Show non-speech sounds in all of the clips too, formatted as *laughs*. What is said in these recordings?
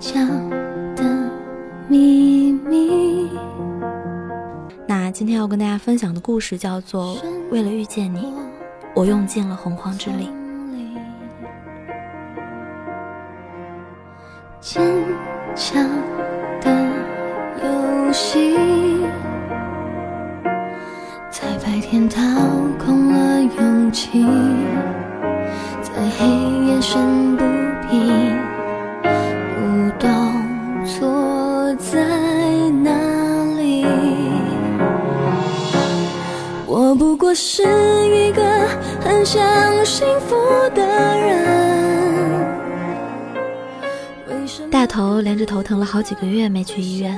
角的秘密。那今天要跟大家分享的故事叫做《为了遇见你，我用尽了洪荒之力》。坚强的游戏，在白天掏空了勇气，幸福的人大头连着头疼了好几个月没去医院，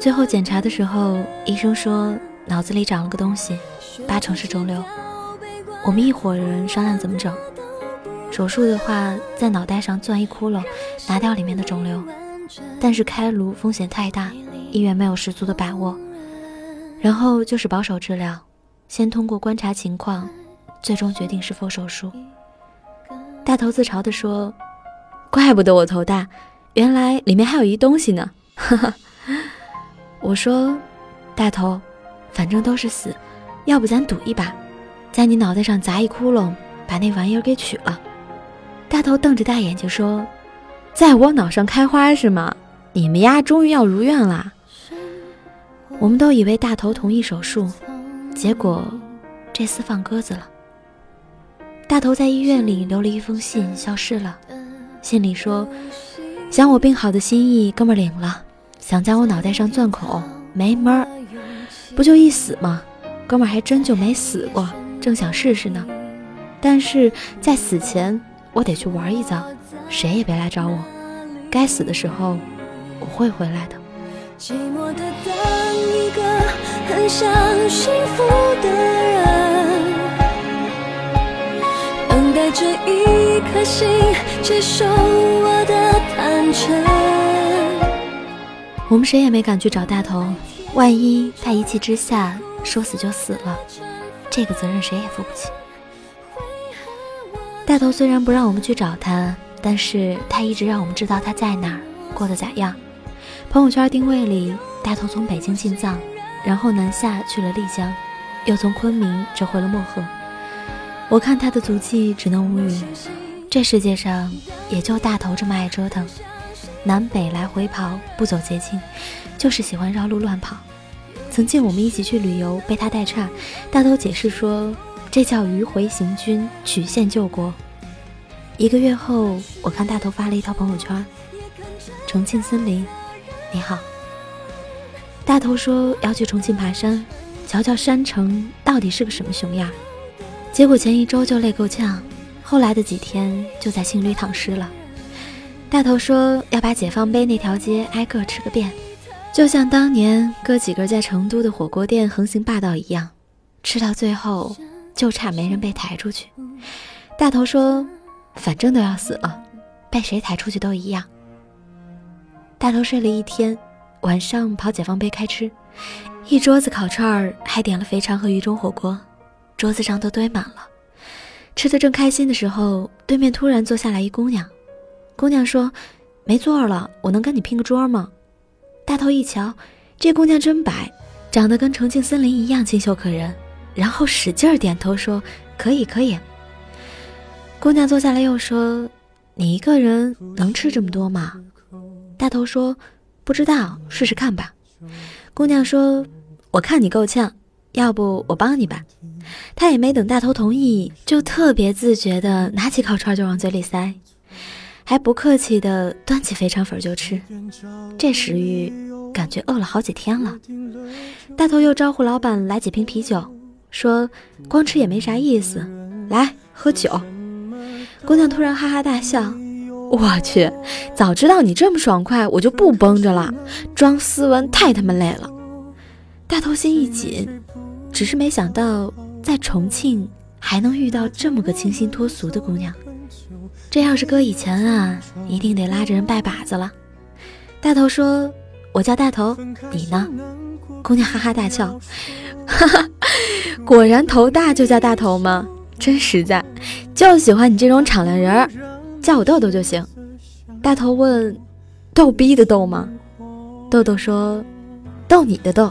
最后检查的时候，医生说脑子里长了个东西，八成是肿瘤。我们一伙人商量怎么整。手术的话，在脑袋上钻一窟窿，拿掉里面的肿瘤，但是开颅风险太大，医院没有十足的把握。然后就是保守治疗，先通过观察情况，最终决定是否手术。大头自嘲地说。怪不得我头大，原来里面还有一东西呢。哈哈，我说，大头，反正都是死，要不咱赌一把，在你脑袋上砸一窟窿，把那玩意儿给取了。大头瞪着大眼睛说：“在我脑上开花是吗？你们丫终于要如愿啦！”我们都以为大头同意手术，结果这厮放鸽子了。大头在医院里留了一封信，消失了。信里说：“想我病好的心意，哥们领了；想在我脑袋上钻孔，没门儿。不就一死吗？哥们还真就没死过，正想试试呢。但是在死前，我得去玩一遭，谁也别来找我。该死的时候，我会回来的。”寂寞的当一个很想幸福的人，等待着一颗心接受我的坦诚。我们谁也没敢去找大头，万一他一气之下说死就死了，这个责任谁也负不起。大头虽然不让我们去找他，但是他一直让我们知道他在哪，过得咋样。朋友圈定位里，大头从北京进藏，然后南下去了丽江，又从昆明折回了漠河。我看他的足迹，只能无语。这世界上也就大头这么爱折腾，南北来回跑，不走捷径，就是喜欢绕路乱跑。曾经我们一起去旅游，被他带岔，大头解释说，这叫迂回行军，曲线救国。一个月后，我看大头发了一条朋友圈：重庆森林。你好，大头说要去重庆爬山，瞧瞧山城到底是个什么熊样。结果前一周就累够呛，后来的几天就在青旅躺尸了。大头说要把解放碑那条街挨个吃个遍，就像当年哥几个在成都的火锅店横行霸道一样，吃到最后就差没人被抬出去。大头说，反正都要死了，被谁抬出去都一样。大头睡了一天，晚上跑解放碑开吃，一桌子烤串儿，还点了肥肠和鱼中火锅，桌子上都堆满了。吃的正开心的时候，对面突然坐下来一姑娘。姑娘说：“没座了，我能跟你拼个桌吗？”大头一瞧，这姑娘真白，长得跟重庆森林一样清秀可人，然后使劲点头说：“可以，可以。”姑娘坐下来又说：“你一个人能吃这么多吗？”大头说：“不知道，试试看吧。”姑娘说：“我看你够呛，要不我帮你吧。”他也没等大头同意，就特别自觉地拿起烤串就往嘴里塞。还不客气地端起肥肠粉就吃。这食欲感觉饿了好几天了。大头又招呼老板来几瓶啤酒，说光吃也没啥意思，来喝酒。姑娘突然哈哈大笑，我去，早知道你这么爽快，我就不绷着了，装斯文太他妈累了。大头心一紧，只是没想到在重庆还能遇到这么个清新脱俗的姑娘。这要是搁以前啊，一定得拉着人拜把子了。大头说：“我叫大头，你呢？”姑娘哈哈大笑，*laughs* 哈哈，果然头大就叫大头吗？真实在，就喜欢你这种敞亮人儿，叫我豆豆就行。大头问：“逗逼的逗吗？”豆豆说：“逗你的逗。”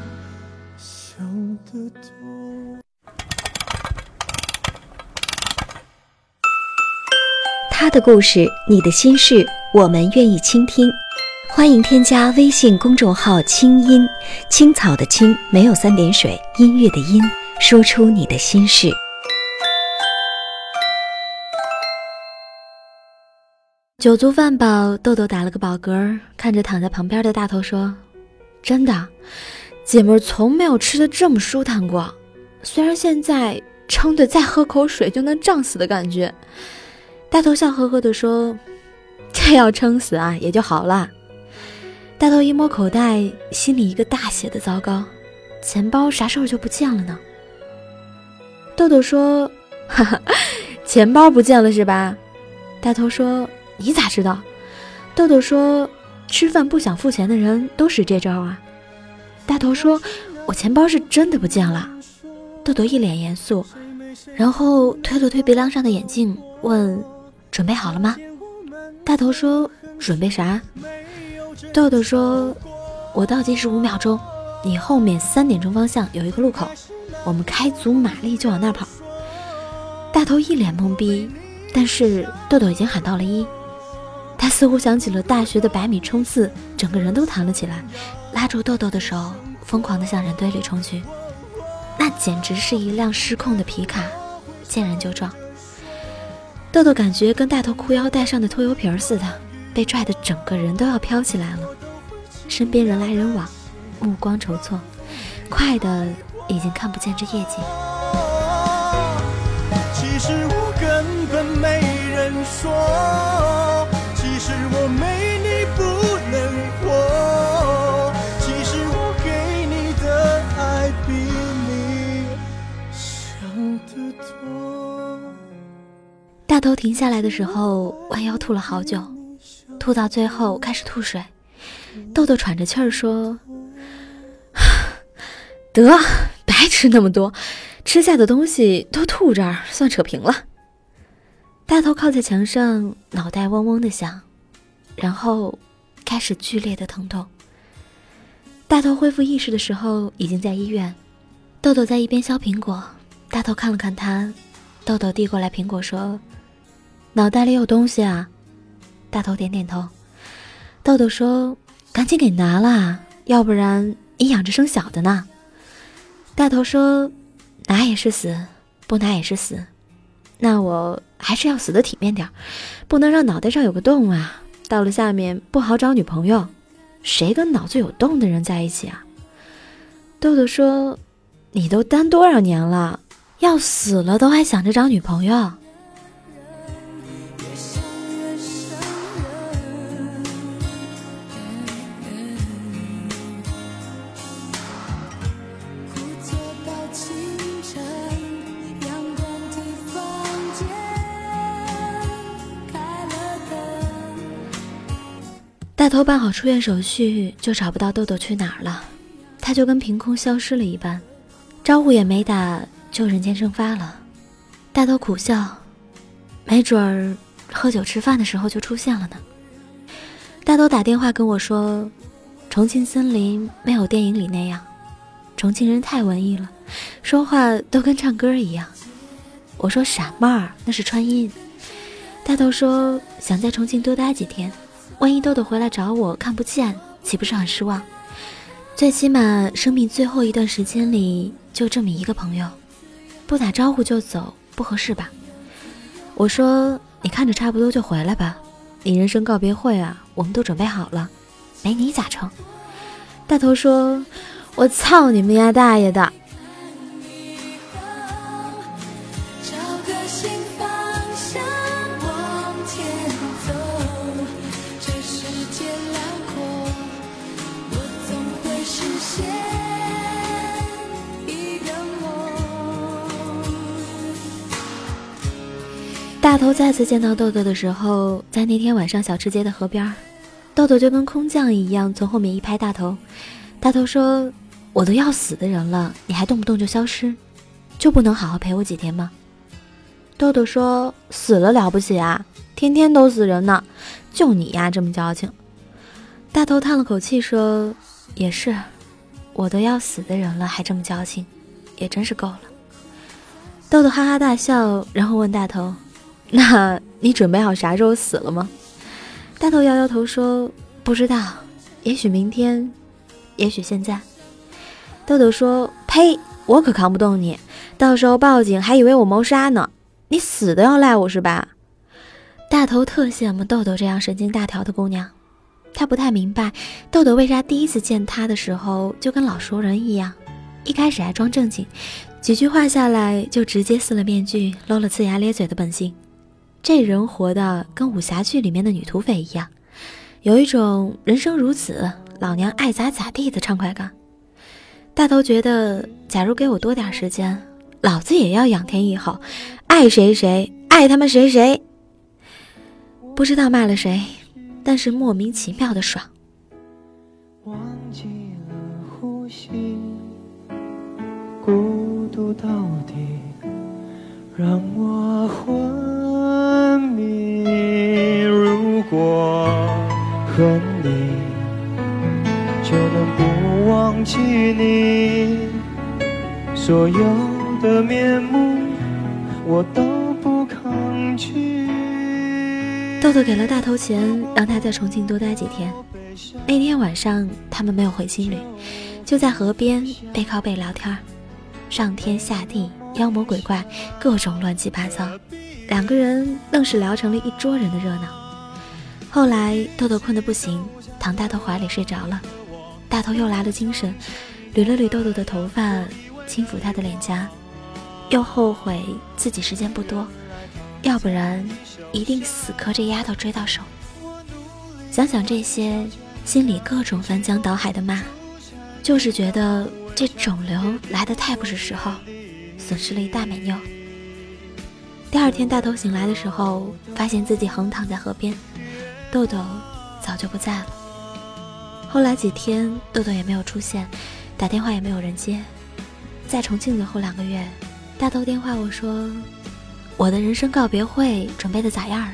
他的故事，你的心事，我们愿意倾听。欢迎添加微信公众号“清音青草”的青没有三点水，音乐的音，说出你的心事。酒足饭饱，豆豆打了个饱嗝，看着躺在旁边的大头说：“真的，姐妹从没有吃的这么舒坦过。虽然现在撑得再喝口水就能胀死的感觉。”大头笑呵呵地说：“ *laughs* 这要撑死啊，也就好了。”大头一摸口袋，心里一个大写的糟糕，钱包啥时候就不见了呢？豆豆说：“哈哈，钱包不见了是吧？”大头说：“你咋知道？”豆豆说：“吃饭不想付钱的人都使这招啊。”大头说：“我钱包是真的不见了。”豆豆一脸严肃，然后推了推鼻梁上的眼镜，问。准备好了吗？大头说：“准备啥？”豆豆说：“我倒计时五秒钟，你后面三点钟方向有一个路口，我们开足马力就往那跑。”大头一脸懵逼，但是豆豆已经喊到了一，他似乎想起了大学的百米冲刺，整个人都弹了起来，拉住豆豆的手，疯狂地向人堆里冲去。那简直是一辆失控的皮卡，见人就撞。豆豆感觉跟大头裤腰带上的拖油瓶似的，被拽的整个人都要飘起来了。身边人来人往，目光筹措，快的已经看不见这夜景。其实我根本没人说，头停下来的时候，弯腰吐了好久，吐到最后开始吐水。豆豆喘着气儿说：“ *sighs* 得，白吃那么多，吃下的东西都吐这儿，算扯平了。”大头靠在墙上，脑袋嗡嗡的响，然后开始剧烈的疼痛。大头恢复意识的时候，已经在医院。豆豆在一边削苹果，大头看了看他，豆豆递过来苹果说。脑袋里有东西啊！大头点点头。豆豆说：“赶紧给拿了，要不然你养着生小的呢。”大头说：“拿也是死，不拿也是死。那我还是要死的体面点，不能让脑袋上有个洞啊！到了下面不好找女朋友，谁跟脑子有洞的人在一起啊？”豆豆说：“你都单多少年了，要死了都还想着找女朋友？”大头办好出院手续，就找不到豆豆去哪儿了，他就跟凭空消失了一般，招呼也没打，就人间蒸发了。大头苦笑，没准儿喝酒吃饭的时候就出现了呢。大头打电话跟我说，重庆森林没有电影里那样，重庆人太文艺了，说话都跟唱歌一样。我说傻帽儿，那是川音。大头说想在重庆多待几天，万一豆豆回来找我看不见，岂不是很失望？最起码生命最后一段时间里就这么一个朋友，不打招呼就走不合适吧？我说你看着差不多就回来吧。你人生告别会啊，我们都准备好了，没你咋成？大头说：“我操你们家大爷的！”大头再次见到豆豆的时候，在那天晚上小吃街的河边，豆豆就跟空降一样从后面一拍大头。大头说：“我都要死的人了，你还动不动就消失，就不能好好陪我几天吗？”豆豆说：“死了了不起啊，天天都死人呢，就你呀这么矫情。”大头叹了口气说：“也是，我都要死的人了还这么矫情，也真是够了。”豆豆哈哈大笑，然后问大头。*laughs* 那你准备好啥时候死了吗？大头摇摇头说：“不知道，也许明天，也许现在。”豆豆说：“呸，我可扛不动你，到时候报警还以为我谋杀呢。你死都要赖我是吧？”大头特羡慕豆豆这样神经大条的姑娘，他不太明白豆豆为啥第一次见他的时候就跟老熟人一样，一开始还装正经，几句话下来就直接撕了面具，露了呲牙咧嘴的本性。这人活的跟武侠剧里面的女土匪一样，有一种人生如此，老娘爱咋咋地的畅快感。大头觉得，假如给我多点时间，老子也要仰天一吼，爱谁谁爱他们谁谁。不知道骂了谁，但是莫名其妙的爽。忘记了呼吸，孤独到底让我记你，所有的面目我都不抗拒。豆豆给了大头钱，让他在重庆多待几天。那天晚上，他们没有回青旅，就在河边背靠背聊天，上天下地，妖魔鬼怪，各种乱七八糟。两个人愣是聊成了一桌人的热闹。后来豆豆困得不行，躺大头怀里睡着了。大头又来了精神，捋了捋豆豆的头发，轻抚她的脸颊，又后悔自己时间不多，要不然一定死磕这丫头追到手。想想这些，心里各种翻江倒海的骂，就是觉得这肿瘤来的太不是时候，损失了一大美妞。第二天，大头醒来的时候，发现自己横躺在河边，豆豆早就不在了。后来几天，豆豆也没有出现，打电话也没有人接。在重庆的后两个月，大头电话我说：“我的人生告别会准备的咋样了？”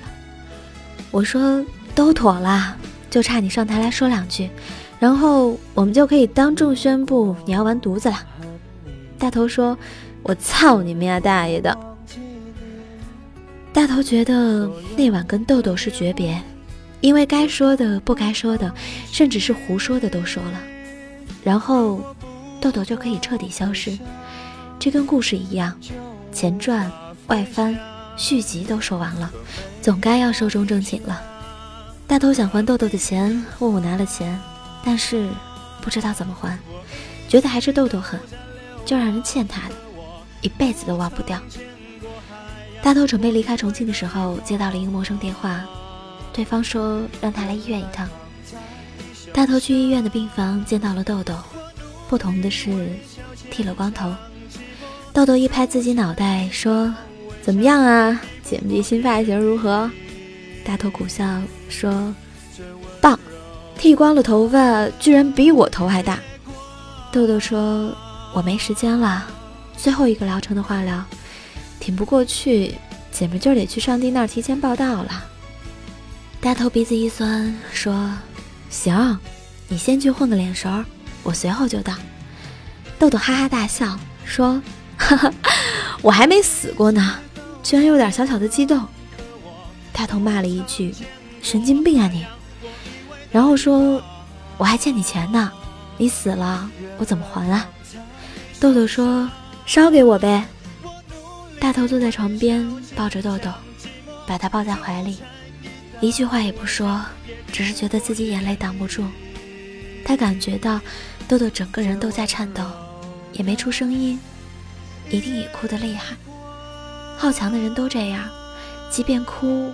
我说：“都妥了，就差你上台来说两句，然后我们就可以当众宣布你要完犊子了。”大头说：“我操你们家大爷的！”大头觉得那晚跟豆豆是诀别，因为该说的、不该说的，甚至是胡说的都说了，然后豆豆就可以彻底消失。这跟故事一样，前传、外翻、续集都说完了，总该要寿终正寝了。大头想还豆豆的钱，问我拿了钱，但是不知道怎么还，觉得还是豆豆狠，就让人欠他的，一辈子都忘不掉。大头准备离开重庆的时候，接到了一个陌生电话，对方说让他来医院一趟。大头去医院的病房见到了豆豆，不同的是剃了光头。豆豆一拍自己脑袋说：“怎么样啊，姐妹新发型如何？”大头苦笑说：“棒，剃光了头发居然比我头还大。”豆豆说：“我没时间了，最后一个疗程的化疗。”挺不过去，姐们就得去上帝那儿提前报道了。大头鼻子一酸，说：“行，你先去混个脸熟，我随后就到。”豆豆哈哈大笑，说：“哈哈，我还没死过呢，居然有点小小的激动。”大头骂了一句：“神经病啊你！”然后说：“我还欠你钱呢，你死了我怎么还啊？”豆豆说：“烧给我呗。”大头坐在床边，抱着豆豆，把他抱在怀里，一句话也不说，只是觉得自己眼泪挡不住。他感觉到豆豆整个人都在颤抖。也没出声音，一定也哭得厉害。好强的人都这样，即便哭，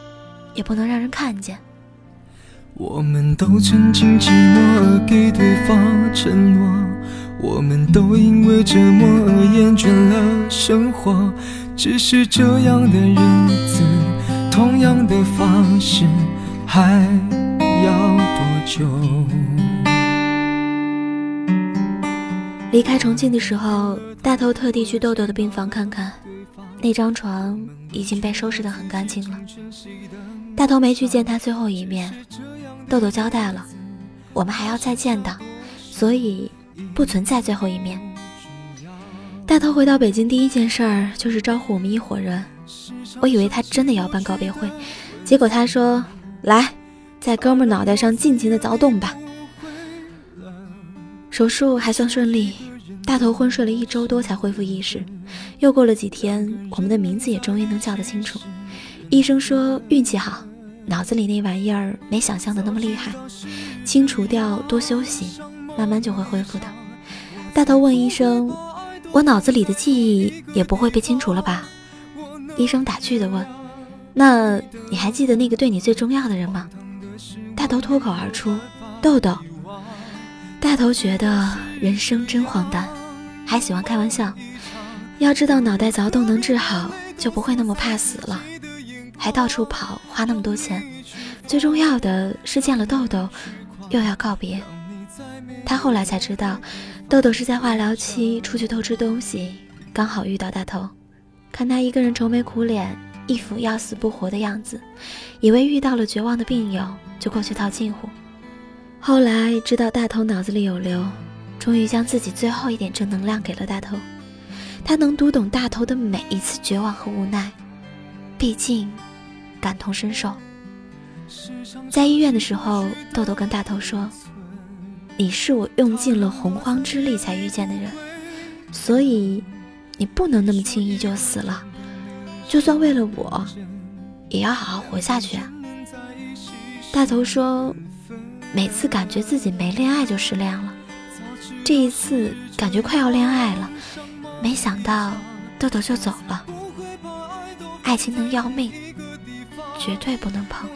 也不能让人看见。我们都曾经寂寞而给对方承诺，我们都因为折磨而厌倦了生活。只是这样的日子，同样的方式，还要多久？离开重庆的时候，大头特地去豆豆的病房看看，那张床已经被收拾得很干净了。大头没去见他最后一面，豆豆交代了，我们还要再见的，所以不存在最后一面。大头回到北京第一件事儿就是招呼我们一伙人，我以为他真的要办告别会，结果他说：“来，在哥们脑袋上尽情的凿洞吧。”手术还算顺利，大头昏睡了一周多才恢复意识。又过了几天，我们的名字也终于能叫得清楚。医生说运气好，脑子里那玩意儿没想象的那么厉害，清除掉多休息，慢慢就会恢复的。大头问医生：“我脑子里的记忆也不会被清除了吧？”医生打趣的问：“那你还记得那个对你最重要的人吗？”大头脱口而出：“豆豆。”大头觉得人生真荒诞，还喜欢开玩笑。要知道脑袋凿洞能治好，就不会那么怕死了，还到处跑，花那么多钱。最重要的是见了豆豆，又要告别。他后来才知道，豆豆是在化疗期出去偷吃东西，刚好遇到大头，看他一个人愁眉苦脸，一副要死不活的样子，以为遇到了绝望的病友，就过去套近乎。后来知道大头脑子里有瘤，终于将自己最后一点正能量给了大头。他能读懂大头的每一次绝望和无奈，毕竟感同身受。在医院的时候，豆豆跟大头说：“你是我用尽了洪荒之力才遇见的人，所以你不能那么轻易就死了。就算为了我，也要好好活下去。”大头说。每次感觉自己没恋爱就失恋了，这一次感觉快要恋爱了，没想到豆豆就走了。爱情能要命，绝对不能碰。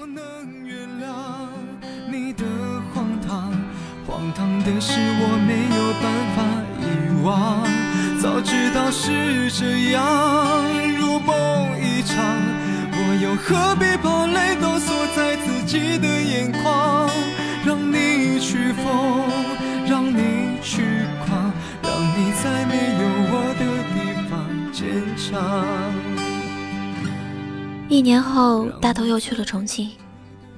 荒唐的是我没有办法遗忘，早知道是这样，如梦一场，我又何必把泪都锁在自己的眼眶？让你去疯，让你去狂，让你在没有我的地方坚强。一年后，大头又去了重庆，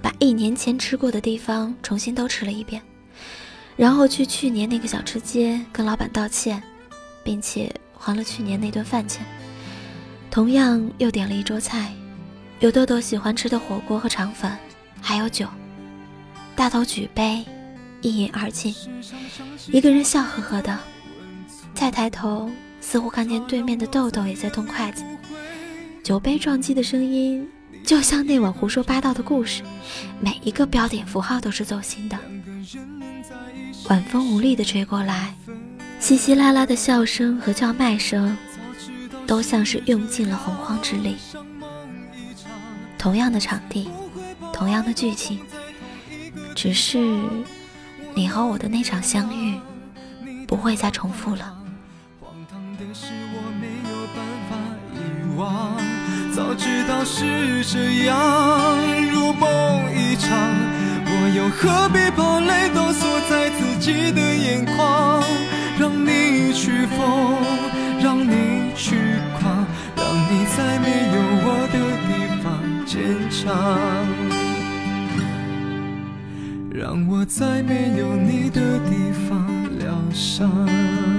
把一年前吃过的地方重新都吃了一遍，然后去去年那个小吃街跟老板道歉，并且还了去年那顿饭钱。同样又点了一桌菜，有豆豆喜欢吃的火锅和肠粉，还有酒。大头举杯，一饮而尽，一个人笑呵呵的。再抬头，似乎看见对面的豆豆也在动筷子。酒杯撞击的声音，就像那晚胡说八道的故事，每一个标点符号都是走心的。晚风无力地吹过来，稀稀拉拉的笑声和叫卖声，都像是用尽了洪荒之力。同样的场地，同样的剧情。只是你和我的那场相遇不会再重复了荒唐的是我没有办法遗忘早知道是这样如梦一场我又何必把泪都锁在自己的眼眶让你去疯让你去狂让你在没有我的地方坚强让我在没有你的地方疗伤。